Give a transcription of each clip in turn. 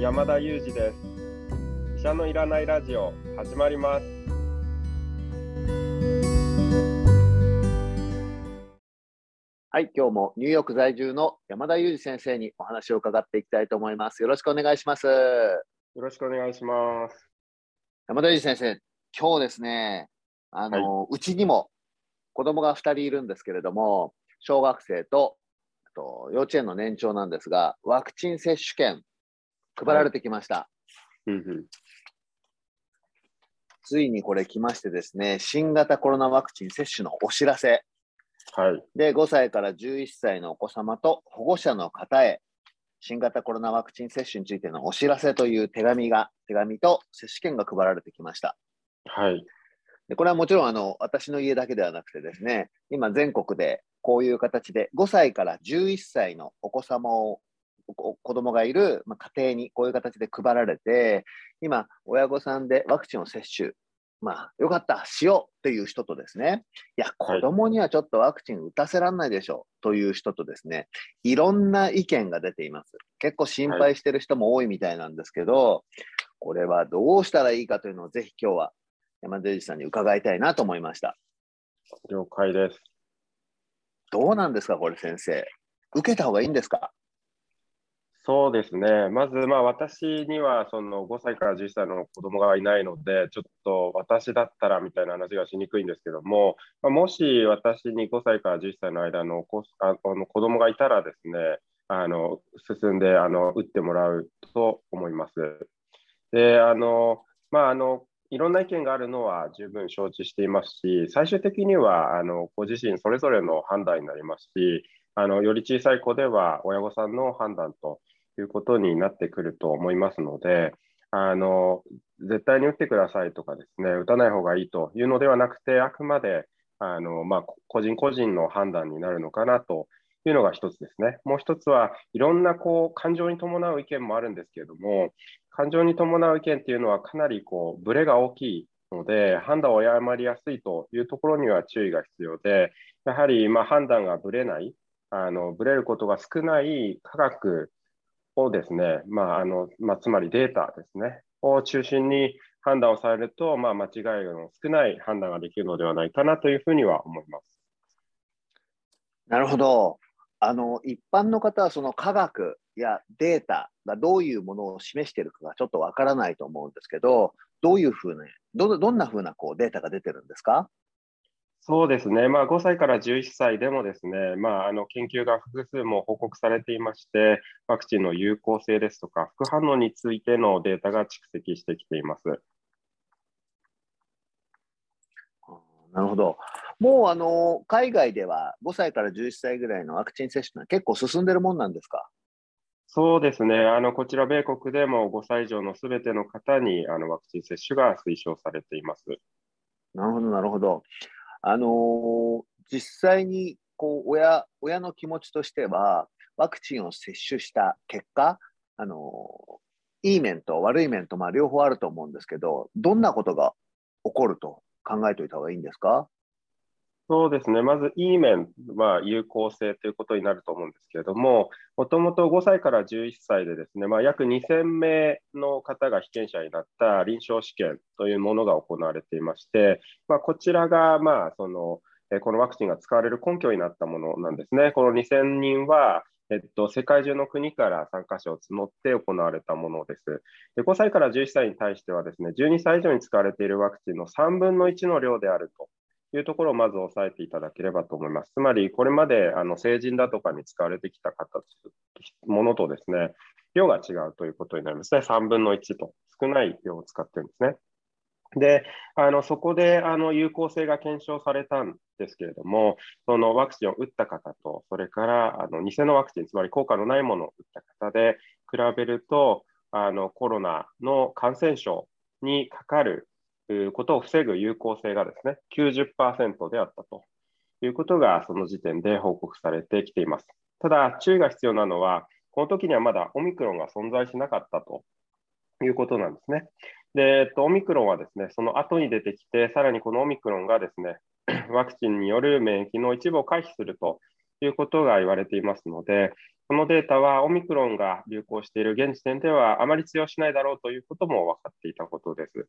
山田裕二です医者のいらないラジオ始まりますはい、今日もニューヨーク在住の山田裕二先生にお話を伺っていきたいと思います。よろしくお願いします。よろしくお願いします山田裕二先生、今日ですね、あの、うちにも子供が2人いるんですけれども、小学生とあと幼稚園の年長なんですが、ワクチン接種券配られてきました。うんうん。ついにこれ来ましてですね、新型コロナワクチン接種のお知らせ。はい。で、5歳から11歳のお子様と保護者の方へ、新型コロナワクチン接種についてのお知らせという手紙が、手紙と接種券が配られてきました。はい。でこれはもちろんあの私の家だけではなくてですね、今全国でこういう形で5歳から11歳のお子様を、お子供がいる、まあ、家庭にこういう形で配られて、今、親御さんでワクチンを接種、まあ、よかった、しようっていう人とですね、いや、子供にはちょっとワクチン打たせらんないでしょうという人とですね、いろんな意見が出ています。結構心配してる人も多いみたいなんですけど、これはどうしたらいいかというのをぜひ今日は山田裕二さんに伺いたいなと思いました。了解ですどうなんですか、これ先生。受けた方がいいんですか？そうですねまずまあ私にはその5歳から11歳の子供がいないのでちょっと私だったらみたいな話がしにくいんですけども、まもし私に5歳から11歳の間の子ああの子供がいたらですねあの進んであの打ってもらうと思います。であのまああのいろんな意見があるのは十分承知していますし、最終的にはあのご自身それぞれの判断になりますし、あのより小さい子では親御さんの判断ということになってくると思いますので、あの絶対に打ってくださいとかですね、打たない方がいいというのではなくて、あくまであの、まあ、個人個人の判断になるのかなというのが一つですね。もう一つはいろんなこう感情に伴う意見もあるんですけれども、感情に伴う意見っていうのはかなりこうブレが大きいので、判断を誤りやすいというところには注意が必要で、やはりま判断がぶれない、あのブレることが少ない科学をですね、まああのまあ、つまりデータですね、を中心に判断をされると、まあ、間違いの少ない判断ができるのではないかなというふうには思います。なるほど。あの、一般の方はその科学やデータがどういうものを示しているかがちょっとわからないと思うんですけど、どういうふうな、どどんなふうなこうデータが出てるんですか？そうですね、まあ、5歳から11歳でもですね、まあ、あの研究が複数も報告されていまして、ワクチンの有効性ですとか、副反応についてのデータが蓄積してきています。なるほど。もうあの海外では5歳から11歳ぐらいのワクチン接種は結構進んでるもんなんですか？そうですね、あのこちら、米国でも5歳以上のすべての方にあのワクチン接種が推奨されています。なるほど、なるほど。あのー実際にこう親親の気持ちとしては、ワクチンを接種した結果、あのーいい面と悪い面とまあ両方あると思うんですけど、どんなことが起こると考えておいた方がいいんですか？そうですね、まずいい面は有効性ということになると思うんですけれども、もともと5歳から11歳でですね、まあ、約2000名の方が被験者になった臨床試験というものが行われていまして、まあ、こちらが、まあ、そのこのワクチンが使われる根拠になったものなんですね。この2000人は、えっと、世界中の国から参加者を募って行われたものです。で5歳から11歳に対してはですね、12歳以上に使われているワクチンの3分の1の量であると。いうところをまず押さえていただければと思います。つまり、これまであの成人だとかに使われてきた形ものとですね、量が違うということになりますね。3分の1と少ない量を使ってるんですね。で、あのそこであの有効性が検証されたんですけれども、そのワクチンを打った方と、それからあの偽のワクチン、つまり効果のないものを打った方で比べると、あのコロナの感染症にかかるいうことを防ぐ有効性がですね、90%であったということが、その時点で報告されてきています。ただ、注意が必要なのは、この時にはまだオミクロンが存在しなかったということなんですね。で、えっと、オミクロンはですね、その後に出てきて、さらにこのオミクロンがですね、ワクチンによる免疫の一部を回避するということが言われていますので、このデータはオミクロンが流行している現時点ではあまり通用しないだろうということも分かっていたことです。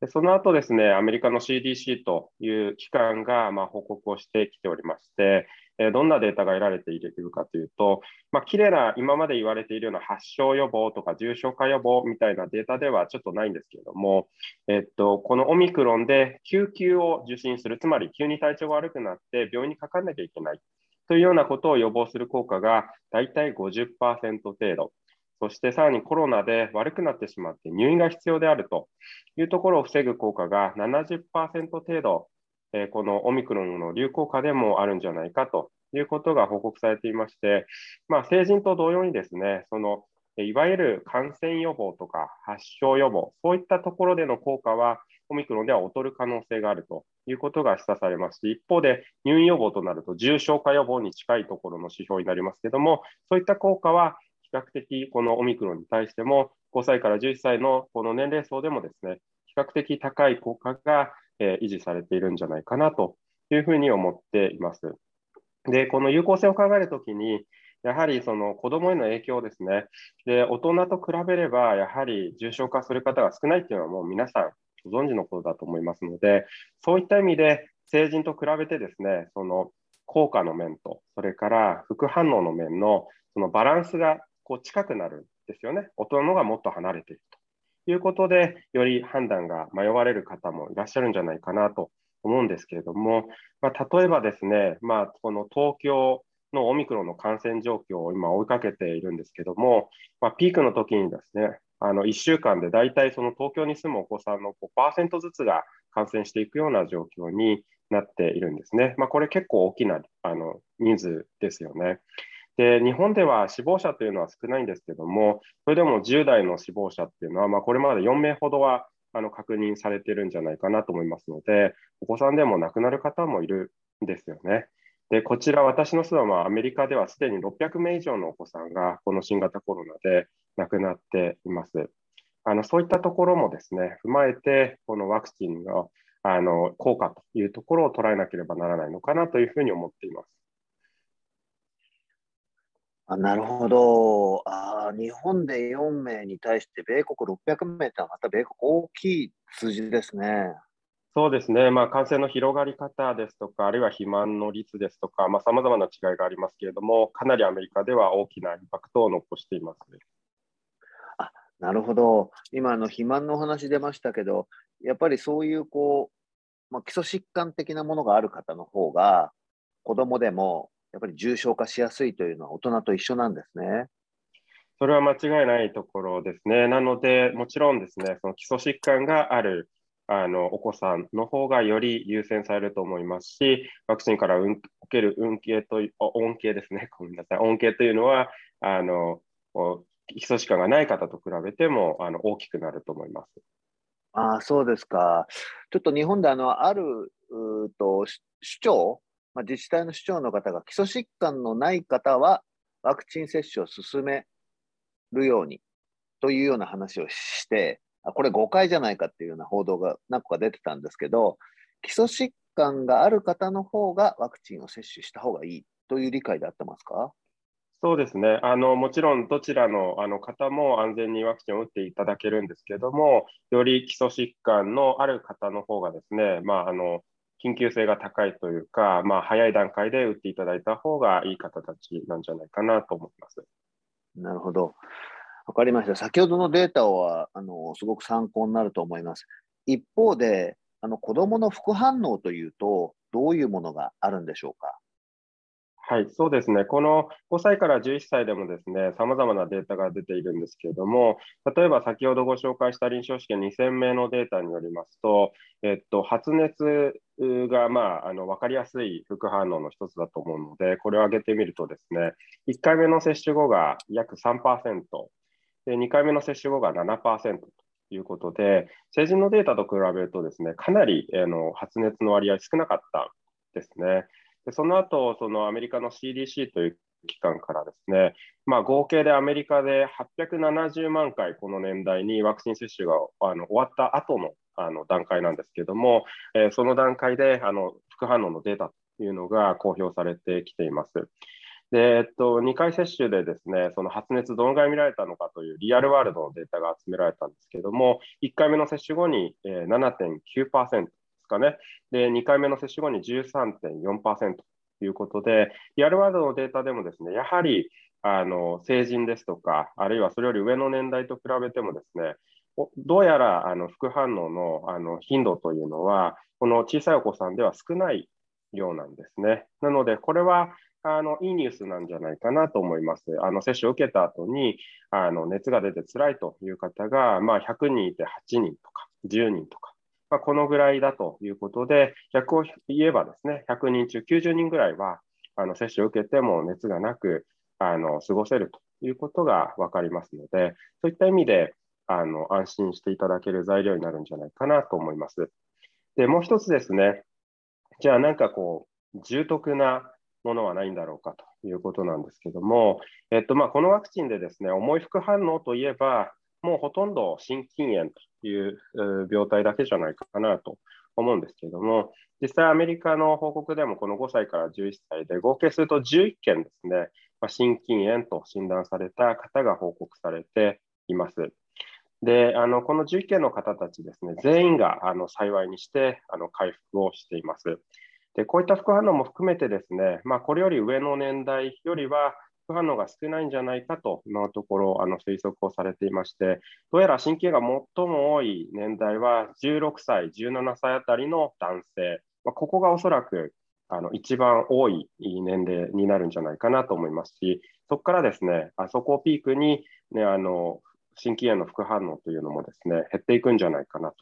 でその後ですね、アメリカの CDC という機関がま報告をしてきておりまして、えどんなデータが得られているかというと、まあ、綺麗な今まで言われているような発症予防とか重症化予防みたいなデータではちょっとないんですけれども、えっと、このオミクロンで救急を受診する、つまり急に体調が悪くなって病院にかかんなきゃいけないというようなことを予防する効果が大体50%程度。そしてさらにコロナで悪くなってしまって入院が必要であるというところを防ぐ効果が70%程度、えこのオミクロンの流行下でもあるんじゃないかということが報告されていまして、まあ、成人と同様にですね、そのいわゆる感染予防とか発症予防、そういったところでの効果は、オミクロンでは劣る可能性があるということが示唆されますし、一方で入院予防となると重症化予防に近いところの指標になりますけれども、そういった効果は較的このオミクロンに対しても、5歳から11歳のこの年齢層でもですね、比較的高い効果が、え維持されているんじゃないかなというふうに思っています。で、この有効性を考えるときに、やはりその子どもへの影響ですね。で、大人と比べれば、やはり重症化する方が少ないっていうのはもう皆さんご存知のことだと思いますので、そういった意味で成人と比べてですね、その効果の面と、それから副反応の面のそのバランスがこう近くなるんですよね。大人のがもっと離れているということで、より判断が迷われる方もいらっしゃるんじゃないかなと思うんですけれども、まあ、例えばですね、まあ、この東京のオミクロンの感染状況を今追いかけているんですけども、まあ、ピークの時にですね、あの1週間で大体その東京に住むお子さんの5%ずつが感染していくような状況になっているんですね。まあ、これ結構大きなあの人数ですよね。で、日本では死亡者というのは少ないんですけども、それでも10代の死亡者っていうのは、まあ、これまで4名ほどはあの確認されてるんじゃないかなと思いますので、お子さんでも亡くなる方もいるんですよね。で、こちら、私の住むアメリカではすでに600名以上のお子さんがこの新型コロナで亡くなっています。あのそういったところもですね、踏まえて、このワクチンのあの効果というところを捉えなければならないのかなというふうに思っています。あなるほどあ。日本で4名に対して米国600名ってまた米国大きい数字ですね。そうですね、まあ、感染の広がり方ですとか、あるいは肥満の率ですとか、さまざ、まな違いがありますけれども、かなりアメリカでは大きなインパクトを残しています。あなるほど、今の肥満のお話出ましたけど、やっぱりそういうこう、まあ、基礎疾患的なものがある方の方が、子供でもやっぱり重症化しやすいというのは大人と一緒なんですね。それは間違いないところですね。なので、もちろんですね、その基礎疾患があるあのお子さんの方がより優先されると思いますし、ワクチンから受ける恩恵と恩恵ですね、ごめんなさい、恩恵というのは、あの基礎疾患がない方と比べてもあの大きくなると思います。あそうですか。ちょっと日本であのあると首長、まあ、自治体の首長の方が基礎疾患のない方はワクチン接種を進めるようにというような話をして、これ誤解じゃないかっていうような報道が何個か出てたんですけど、基礎疾患がある方の方がワクチンを接種した方がいいという理解であってますか？そうですね。あのもちろんどちらのあの方も安全にワクチンを打っていただけるんですけれども、より基礎疾患のある方の方がですね、まあ、あの緊急性が高いというか、まあ、早い段階で打っていただいた方がいい方たちなんじゃないかなと思います。なるほど。わかりました。先ほどのデータはあのすごく参考になると思います。一方で、あの子どもの副反応というと、どういうものがあるんでしょうか？はい、そうですね。この5歳から11歳でもですね、様々なデータが出ているんですけれども、例えば先ほどご紹介した臨床試験2000名のデータによりますと、えっと、発熱が、まあ、あの分かりやすい副反応の一つだと思うので、これを挙げてみるとですね、1回目の接種後が約3%、で2回目の接種後が7%ということで、成人のデータと比べるとですね、かなりあの発熱の割合少なかったですね。でその後、そのアメリカの CDC という機関からですね、まあ、合計でアメリカで870万回、この年代にワクチン接種があの終わった後のあの段階なんですけれども、えー、その段階であの副反応のデータというのが公表されてきています。で、えっと、2回接種でですね、その発熱どのぐらい見られたのかというリアルワールドのデータが集められたんですけども、1回目の接種後に7.9%ですかね、で、2回目の接種後に13.4%ということで、リアルワードのデータでもですね、やはりあの成人ですとか、あるいはそれより上の年代と比べてもですね、どうやらあの副反応のあの頻度というのは、この小さいお子さんでは少ないようなんですね。なので、これはあのいいニュースなんじゃないかなと思います。あの接種を受けた後にあの熱が出て辛いという方が、まあ、100人いて8人とか10人とか、まあ、このぐらいだということで、逆を言えばですね、100人中90人ぐらいはあの接種を受けても熱がなくあの過ごせるということが分かりますので、そういった意味であの安心していただける材料になるんじゃないかなと思います。で、もう一つですね、じゃあなんかこう、重篤なものはないんだろうかということなんですけども、えっとまあ、このワクチンでですね重い副反応といえば、もうほとんど心筋炎という病態だけじゃないかなと思うんですけれども、実際アメリカの報告でもこの5歳から11歳で合計すると11件ですね、まあ、心筋炎と診断された方が報告されています。であのこの11件の方たちですね、全員があの幸いにしてあの回復をしています。でこういった副反応も含めてですね、まあ、これより上の年代よりは副反応が少ないんじゃないかと今のところあの推測をされていまして、どうやら神経が最も多い年代は16歳、17歳あたりの男性、まあ、ここがおそらくあの一番多い年齢になるんじゃないかなと思いますし、そこからですね、あそこをピークに、ね、あの心筋炎の副反応というのもですね減っていくんじゃないかなと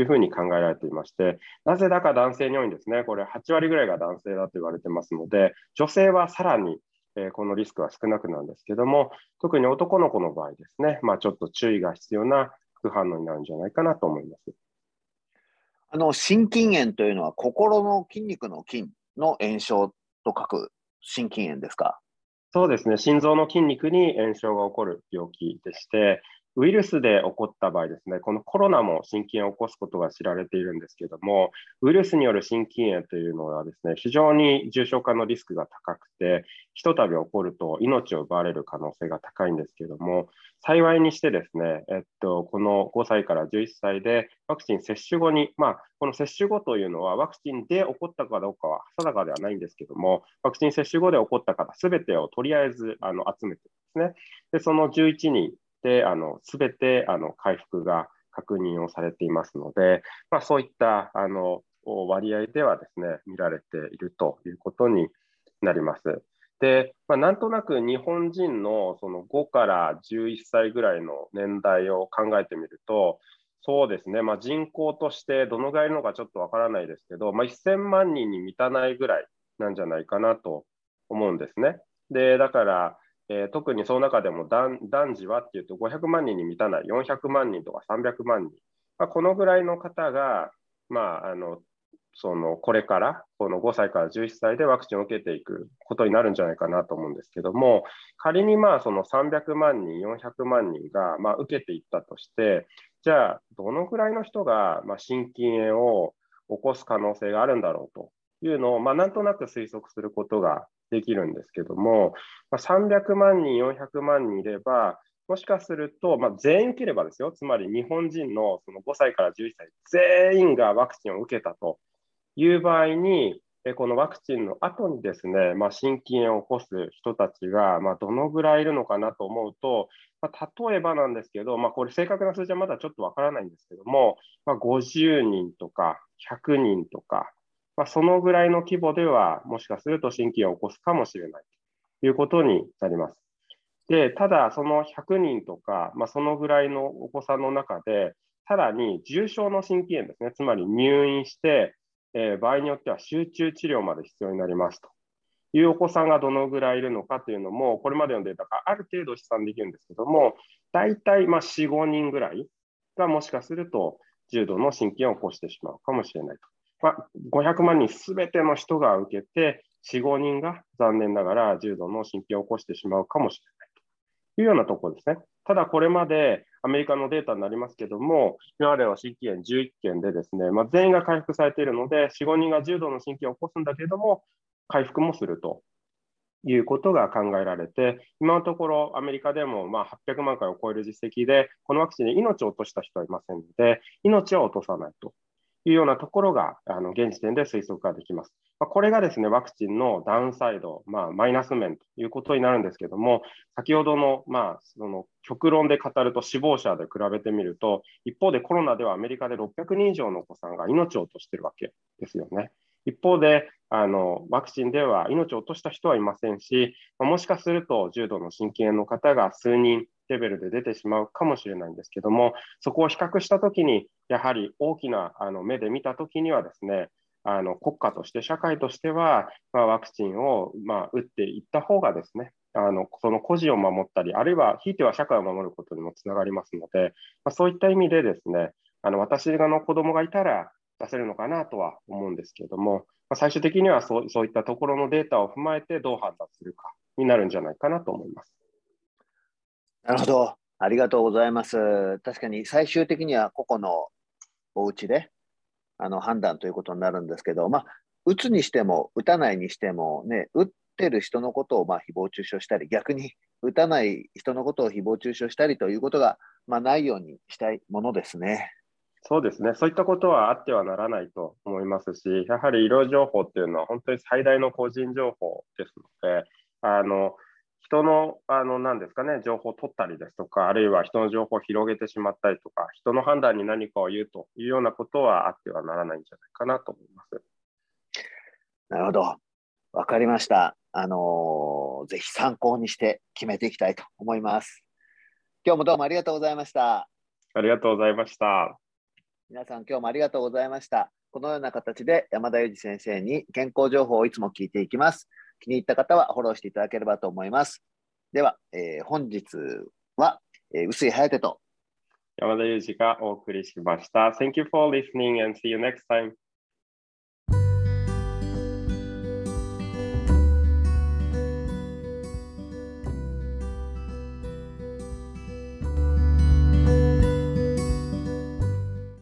いうふうに考えられていまして、なぜだか男性に多いんですね。これ8割ぐらいが男性だと言われてますので、女性はさらに、えこのリスクは少なくなるんですけども、特に男の子の場合ですね、まあ、ちょっと注意が必要な副反応になるんじゃないかなと思います。あの心筋炎というのは心の筋肉の筋の炎症と書く心筋炎ですか？そうですね、心臓の筋肉に炎症が起こる病気でして、ウイルスで起こった場合ですね、このコロナも心筋炎を起こすことが知られているんですけれども、ウイルスによる心筋炎というのはですね、非常に重症化のリスクが高くて、ひとたび起こると命を奪われる可能性が高いんですけれども、幸いにしてですね、えっと、この5歳から11歳でワクチン接種後に、まあ、この接種後というのはワクチンで起こったかどうかは定かではないんですけども、ワクチン接種後で起こった方すべてをとりあえずあの集めてですね、でその11人、あの、すべて、あの、回復が確認をされていますので、まあ、そういった、あの、割合ではですね、見られているということになります。で、まあ、なんとなく日本人のその5から11歳ぐらいの年代を考えてみると、そうですね、まあ、人口としてどのぐらいいるのかちょっとわからないですけど、まあ、1000万人に満たないぐらいなんじゃないかなと思うんですね。で、だから、えー、特にその中でも男児はっていうと500万人に満たない。400万人とか300万人、まあ、このぐらいの方が、まあ、あのそのこれからこの5歳から11歳でワクチンを受けていくことになるんじゃないかなと思うんですけども仮にまあその300万人400万人がまあ受けていったとしてじゃあどのぐらいの人がまあ心筋炎を起こす可能性があるんだろうというのをまあなんとなく推測することができるんですけども、まあ、300万人、400万人いれば、もしかすると、まあ、全員受ければですよ、つまり日本人のその5歳から11歳、全員がワクチンを受けたという場合に、このワクチンの後にですね、まあ、心筋炎を起こす人たちが、まあ、どのぐらいいるのかなと思うと、まあ、例えばなんですけど、まあ、これ正確な数字はまだちょっとわからないんですけども、まあ、50人とか100人とか、まあ、そのぐらいの規模では、もしかすると心筋を起こすかもしれないということになります。で、ただ、その100人とか、まあ、そのぐらいのお子さんの中で、さらに重症の心筋炎ですね、つまり入院して、えー、場合によっては集中治療まで必要になりますというお子さんがどのぐらいいるのかというのも、これまでのデータがある程度試算できるんですけども、大体まあ4、5人ぐらいがもしかすると重度の心筋炎を起こしてしまうかもしれないと。500万人すべての人が受けて、4、5人が残念ながら重度の心筋を起こしてしまうかもしれないというようなところですね。ただこれまでアメリカのデータになりますけども、今までは心筋炎11件でですね、まあ、全員が回復されているので、4、5人が重度の心筋を起こすんだけれども、回復もするということが考えられて、今のところアメリカでもま800万回を超える実績で、このワクチンで命を落とした人はいませんので、命は落とさないというようなところがあの現時点で推測ができます。ま、これがですね、ワクチンのダウンサイド、まあ、マイナス面ということになるんですけども、先ほどの,、まあ、その極論で語ると死亡者で比べてみると、一方でコロナではアメリカで600人以上のお子さんが命を落としているわけですよね。一方で、あのワクチンでは命を落とした人はいませんし、もしかすると重度の心筋炎の方が数人レベルで出てしまうかもしれないんですけども、そこを比較したときに、やはり大きなあの目で見たときにはですね、あの国家として、社会としては、まあ、ワクチンを、まあ、打っていった方がですね、あのその個人を守ったり、あるいはひいては社会を守ることにもつながりますので、まあ、そういった意味でですね、あの私の子供がいたら出せるのかなとは思うんですけれども、まあ、最終的にはそうそういったところのデータを踏まえてどう判断するかになるんじゃないかなと思います。なるほど。ありがとうございます。確かに最終的には個々のお家であの判断ということになるんですけど、まあ、打つにしても、打たないにしても、ね、打ってる人のことをまあ誹謗中傷したり、逆に打たない人のことを誹謗中傷したりということが、まあ、ないようにしたいものですね。そうですね、そういったことはあってはならないと思いますし、やはり医療情報っていうのは本当に最大の個人情報ですので、あの人のあの何ですかね、情報を取ったりですとか、あるいは人の情報を広げてしまったりとか、人の判断に何かを言うというようなことはあってはならないんじゃないかなと思います。なるほど。わかりました。あのー、ぜひ参考にして決めていきたいと思います。今日もどうもありがとうございました。ありがとうございました。皆さん、今日もありがとうございました。このような形で山田裕二先生に健康情報をいつも聞いていきます。気に入った方はフォローしていただければと思います。では、えー、本日は、えー、薄井颯と山田裕二がお送りしました。Thank you for listening and see you next time.